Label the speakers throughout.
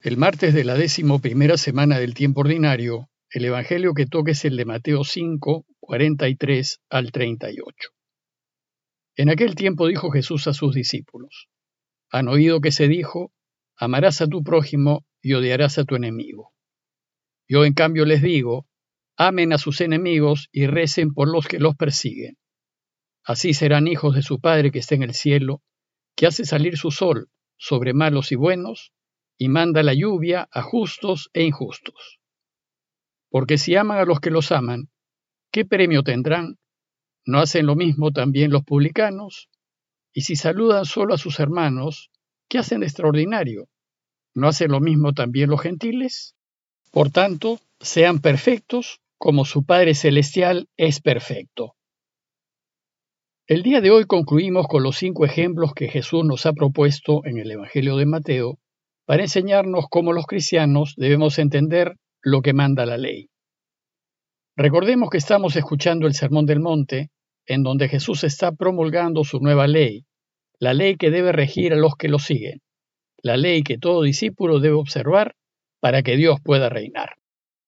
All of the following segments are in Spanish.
Speaker 1: El martes de la décimo primera semana del tiempo ordinario, el Evangelio que toca es el de Mateo 5, 43 al 38. En aquel tiempo dijo Jesús a sus discípulos, Han oído que se dijo, amarás a tu prójimo y odiarás a tu enemigo. Yo en cambio les digo, amen a sus enemigos y recen por los que los persiguen. Así serán hijos de su Padre que está en el cielo, que hace salir su sol sobre malos y buenos, y manda la lluvia a justos e injustos. Porque si aman a los que los aman, ¿qué premio tendrán? ¿No hacen lo mismo también los publicanos? Y si saludan solo a sus hermanos, ¿qué hacen de extraordinario? ¿No hacen lo mismo también los gentiles? Por tanto, sean perfectos como su Padre Celestial es perfecto. El día de hoy concluimos con los cinco ejemplos que Jesús nos ha propuesto en el Evangelio de Mateo para enseñarnos cómo los cristianos debemos entender lo que manda la ley. Recordemos que estamos escuchando el Sermón del Monte, en donde Jesús está promulgando su nueva ley, la ley que debe regir a los que lo siguen, la ley que todo discípulo debe observar para que Dios pueda reinar.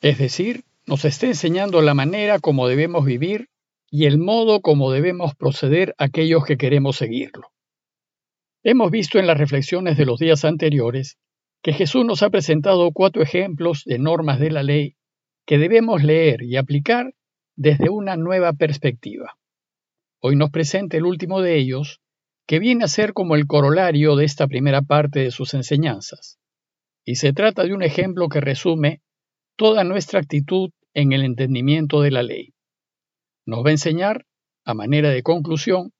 Speaker 1: Es decir, nos está enseñando la manera como debemos vivir y el modo como debemos proceder aquellos que queremos seguirlo. Hemos visto en las reflexiones de los días anteriores que Jesús nos ha presentado cuatro ejemplos de normas de la ley que debemos leer y aplicar desde una nueva perspectiva. Hoy nos presenta el último de ellos, que viene a ser como el corolario de esta primera parte de sus enseñanzas. Y se trata de un ejemplo que resume toda nuestra actitud en el entendimiento de la ley. Nos va a enseñar, a manera de conclusión,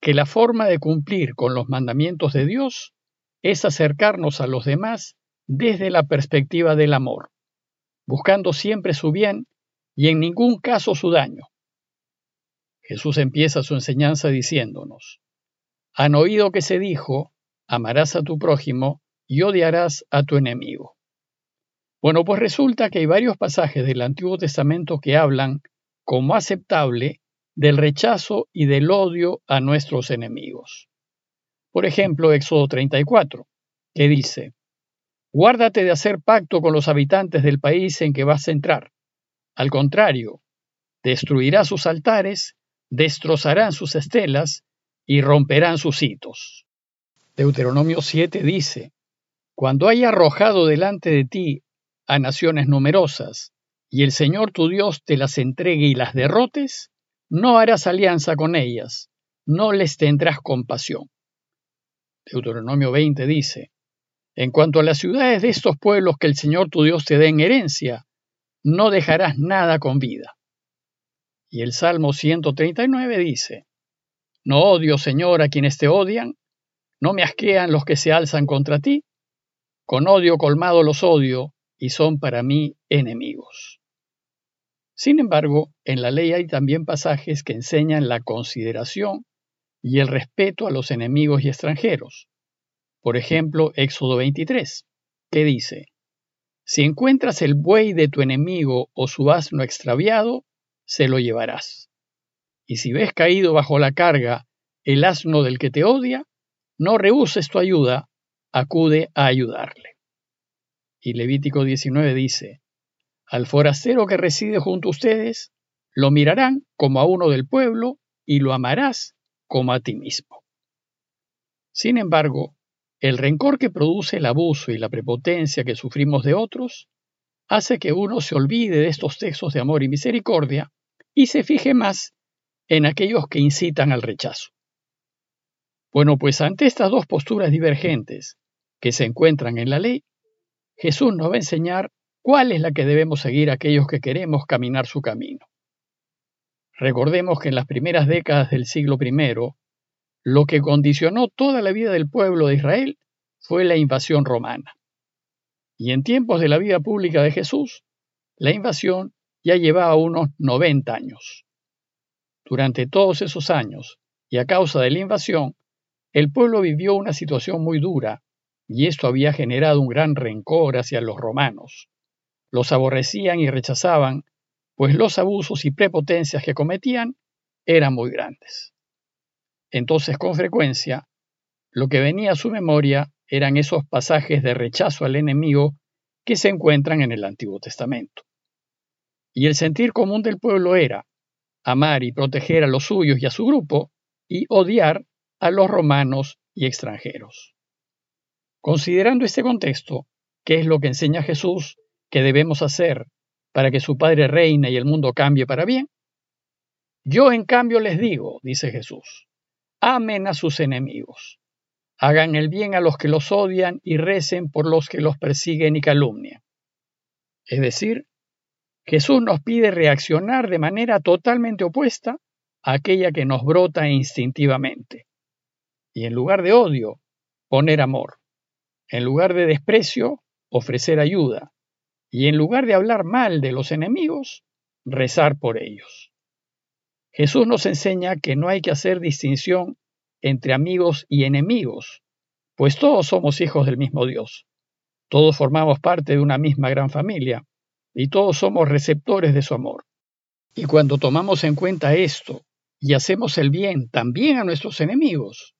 Speaker 1: que la forma de cumplir con los mandamientos de Dios es acercarnos a los demás desde la perspectiva del amor, buscando siempre su bien y en ningún caso su daño. Jesús empieza su enseñanza diciéndonos, han oído que se dijo, amarás a tu prójimo y odiarás a tu enemigo. Bueno, pues resulta que hay varios pasajes del Antiguo Testamento que hablan como aceptable del rechazo y del odio a nuestros enemigos. Por ejemplo, Éxodo 34, que dice, Guárdate de hacer pacto con los habitantes del país en que vas a entrar. Al contrario, destruirás sus altares, destrozarán sus estelas y romperán sus hitos. Deuteronomio 7 dice, Cuando haya arrojado delante de ti a naciones numerosas, y el Señor tu Dios te las entregue y las derrotes, no harás alianza con ellas, no les tendrás compasión. Deuteronomio 20 dice, En cuanto a las ciudades de estos pueblos que el Señor tu Dios te dé en herencia, no dejarás nada con vida. Y el Salmo 139 dice, No odio, Señor, a quienes te odian, no me asquean los que se alzan contra ti, con odio colmado los odio y son para mí enemigos. Sin embargo, en la ley hay también pasajes que enseñan la consideración y el respeto a los enemigos y extranjeros. Por ejemplo, Éxodo 23, que dice, Si encuentras el buey de tu enemigo o su asno extraviado, se lo llevarás. Y si ves caído bajo la carga el asno del que te odia, no rehuses tu ayuda, acude a ayudarle. Y Levítico 19 dice, Al forastero que reside junto a ustedes, lo mirarán como a uno del pueblo y lo amarás como a ti mismo. Sin embargo, el rencor que produce el abuso y la prepotencia que sufrimos de otros hace que uno se olvide de estos textos de amor y misericordia y se fije más en aquellos que incitan al rechazo. Bueno, pues ante estas dos posturas divergentes que se encuentran en la ley, Jesús nos va a enseñar cuál es la que debemos seguir aquellos que queremos caminar su camino. Recordemos que en las primeras décadas del siglo I, lo que condicionó toda la vida del pueblo de Israel fue la invasión romana. Y en tiempos de la vida pública de Jesús, la invasión ya llevaba unos 90 años. Durante todos esos años, y a causa de la invasión, el pueblo vivió una situación muy dura, y esto había generado un gran rencor hacia los romanos. Los aborrecían y rechazaban pues los abusos y prepotencias que cometían eran muy grandes. Entonces, con frecuencia, lo que venía a su memoria eran esos pasajes de rechazo al enemigo que se encuentran en el Antiguo Testamento. Y el sentir común del pueblo era amar y proteger a los suyos y a su grupo y odiar a los romanos y extranjeros. Considerando este contexto, ¿qué es lo que enseña Jesús que debemos hacer para que su Padre reine y el mundo cambie para bien? Yo en cambio les digo, dice Jesús, amen a sus enemigos, hagan el bien a los que los odian y recen por los que los persiguen y calumnian. Es decir, Jesús nos pide reaccionar de manera totalmente opuesta a aquella que nos brota instintivamente. Y en lugar de odio, poner amor. En lugar de desprecio, ofrecer ayuda. Y en lugar de hablar mal de los enemigos, rezar por ellos. Jesús nos enseña que no hay que hacer distinción entre amigos y enemigos, pues todos somos hijos del mismo Dios. Todos formamos parte de una misma gran familia y todos somos receptores de su amor. Y cuando tomamos en cuenta esto y hacemos el bien también a nuestros enemigos,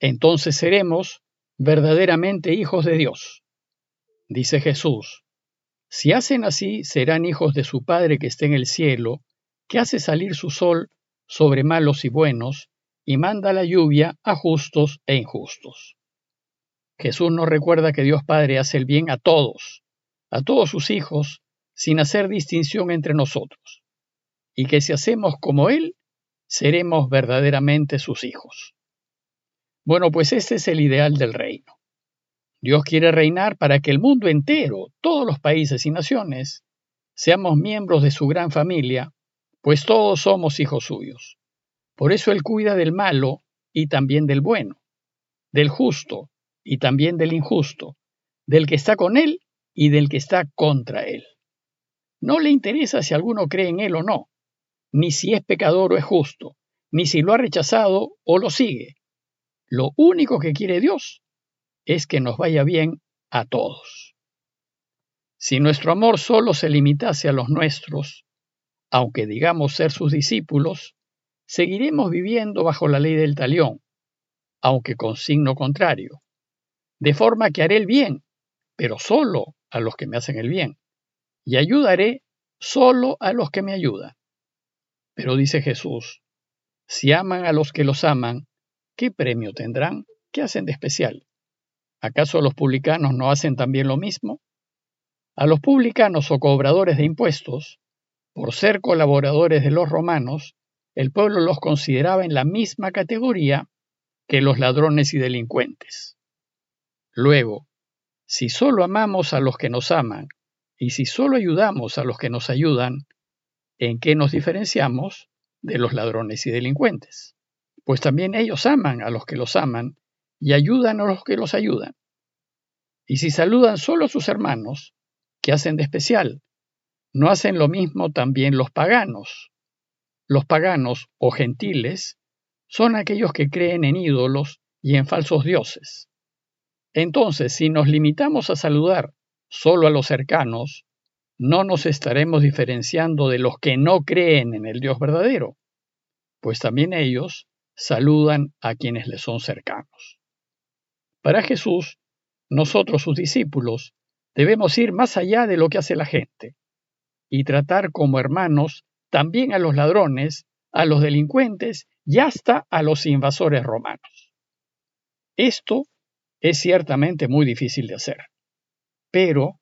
Speaker 1: entonces seremos verdaderamente hijos de Dios. Dice Jesús, si hacen así, serán hijos de su Padre que está en el cielo, que hace salir su sol sobre malos y buenos, y manda la lluvia a justos e injustos. Jesús nos recuerda que Dios Padre hace el bien a todos, a todos sus hijos, sin hacer distinción entre nosotros, y que si hacemos como Él, seremos verdaderamente sus hijos. Bueno, pues este es el ideal del reino. Dios quiere reinar para que el mundo entero, todos los países y naciones, seamos miembros de su gran familia pues todos somos hijos suyos. Por eso Él cuida del malo y también del bueno, del justo y también del injusto, del que está con Él y del que está contra Él. No le interesa si alguno cree en Él o no, ni si es pecador o es justo, ni si lo ha rechazado o lo sigue. Lo único que quiere Dios es que nos vaya bien a todos. Si nuestro amor solo se limitase a los nuestros, aunque digamos ser sus discípulos, seguiremos viviendo bajo la ley del talión, aunque con signo contrario, de forma que haré el bien, pero solo a los que me hacen el bien, y ayudaré solo a los que me ayudan. Pero dice Jesús, si aman a los que los aman, ¿qué premio tendrán? ¿Qué hacen de especial? ¿Acaso los publicanos no hacen también lo mismo? A los publicanos o cobradores de impuestos por ser colaboradores de los romanos, el pueblo los consideraba en la misma categoría que los ladrones y delincuentes. Luego, si solo amamos a los que nos aman y si solo ayudamos a los que nos ayudan, ¿en qué nos diferenciamos de los ladrones y delincuentes? Pues también ellos aman a los que los aman y ayudan a los que los ayudan. Y si saludan solo a sus hermanos, ¿qué hacen de especial? ¿No hacen lo mismo también los paganos? Los paganos o gentiles son aquellos que creen en ídolos y en falsos dioses. Entonces, si nos limitamos a saludar solo a los cercanos, no nos estaremos diferenciando de los que no creen en el Dios verdadero, pues también ellos saludan a quienes les son cercanos. Para Jesús, nosotros sus discípulos debemos ir más allá de lo que hace la gente y tratar como hermanos también a los ladrones, a los delincuentes y hasta a los invasores romanos. Esto es ciertamente muy difícil de hacer, pero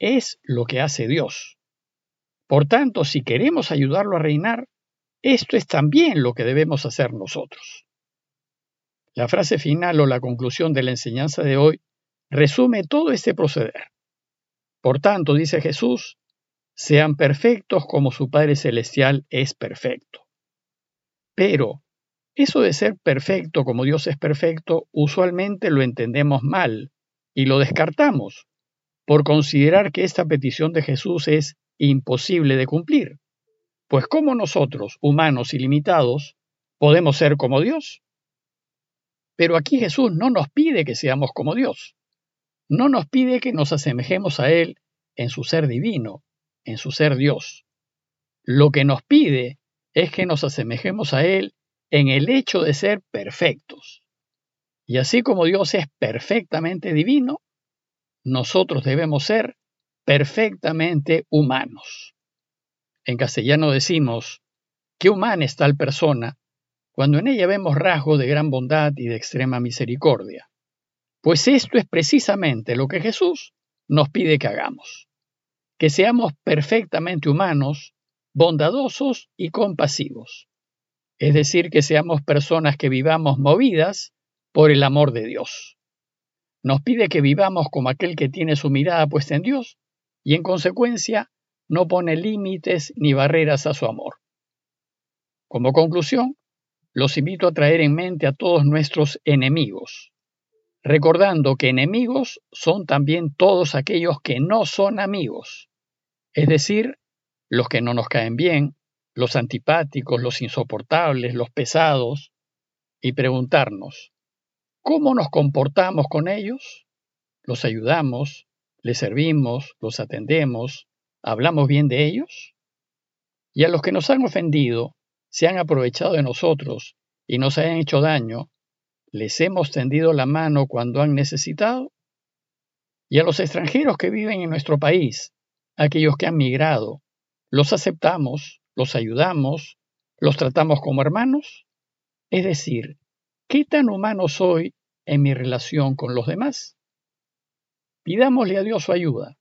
Speaker 1: es lo que hace Dios. Por tanto, si queremos ayudarlo a reinar, esto es también lo que debemos hacer nosotros. La frase final o la conclusión de la enseñanza de hoy resume todo este proceder. Por tanto, dice Jesús, sean perfectos como su Padre Celestial es perfecto. Pero, eso de ser perfecto como Dios es perfecto, usualmente lo entendemos mal y lo descartamos por considerar que esta petición de Jesús es imposible de cumplir. Pues ¿cómo nosotros, humanos ilimitados, podemos ser como Dios? Pero aquí Jesús no nos pide que seamos como Dios. No nos pide que nos asemejemos a Él en su ser divino, en su ser Dios. Lo que nos pide es que nos asemejemos a Él en el hecho de ser perfectos. Y así como Dios es perfectamente divino, nosotros debemos ser perfectamente humanos. En castellano decimos, qué humana es tal persona, cuando en ella vemos rasgos de gran bondad y de extrema misericordia. Pues esto es precisamente lo que Jesús nos pide que hagamos, que seamos perfectamente humanos, bondadosos y compasivos, es decir, que seamos personas que vivamos movidas por el amor de Dios. Nos pide que vivamos como aquel que tiene su mirada puesta en Dios y en consecuencia no pone límites ni barreras a su amor. Como conclusión, los invito a traer en mente a todos nuestros enemigos, recordando que enemigos son también todos aquellos que no son amigos, es decir, los que no nos caen bien, los antipáticos, los insoportables, los pesados, y preguntarnos, ¿cómo nos comportamos con ellos? ¿Los ayudamos? ¿Les servimos? ¿Los atendemos? ¿Hablamos bien de ellos? Y a los que nos han ofendido, se han aprovechado de nosotros y nos han hecho daño, ¿les hemos tendido la mano cuando han necesitado? Y a los extranjeros que viven en nuestro país, aquellos que han migrado, ¿los aceptamos, los ayudamos, los tratamos como hermanos? Es decir, ¿qué tan humano soy en mi relación con los demás? Pidámosle a Dios su ayuda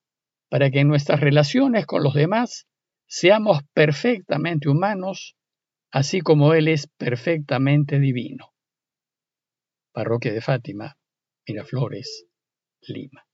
Speaker 1: para que en nuestras relaciones con los demás seamos perfectamente humanos así como Él es perfectamente divino. Parroquia de Fátima, Miraflores, Lima.